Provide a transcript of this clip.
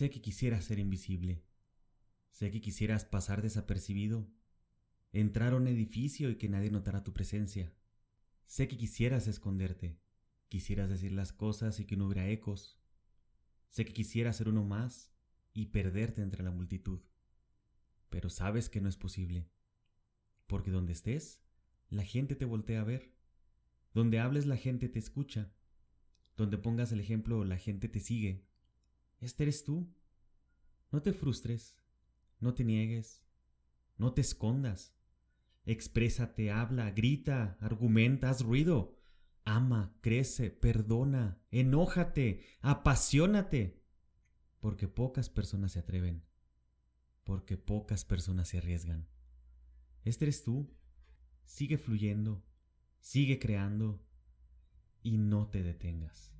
Sé que quisieras ser invisible. Sé que quisieras pasar desapercibido, entrar a un edificio y que nadie notara tu presencia. Sé que quisieras esconderte, quisieras decir las cosas y que no hubiera ecos. Sé que quisieras ser uno más y perderte entre la multitud. Pero sabes que no es posible, porque donde estés, la gente te voltea a ver. Donde hables, la gente te escucha. Donde pongas el ejemplo, la gente te sigue. Este eres tú. No te frustres, no te niegues, no te escondas. Exprésate, habla, grita, argumenta, haz ruido. Ama, crece, perdona, enójate, apasionate. Porque pocas personas se atreven. Porque pocas personas se arriesgan. Este eres tú. Sigue fluyendo, sigue creando y no te detengas.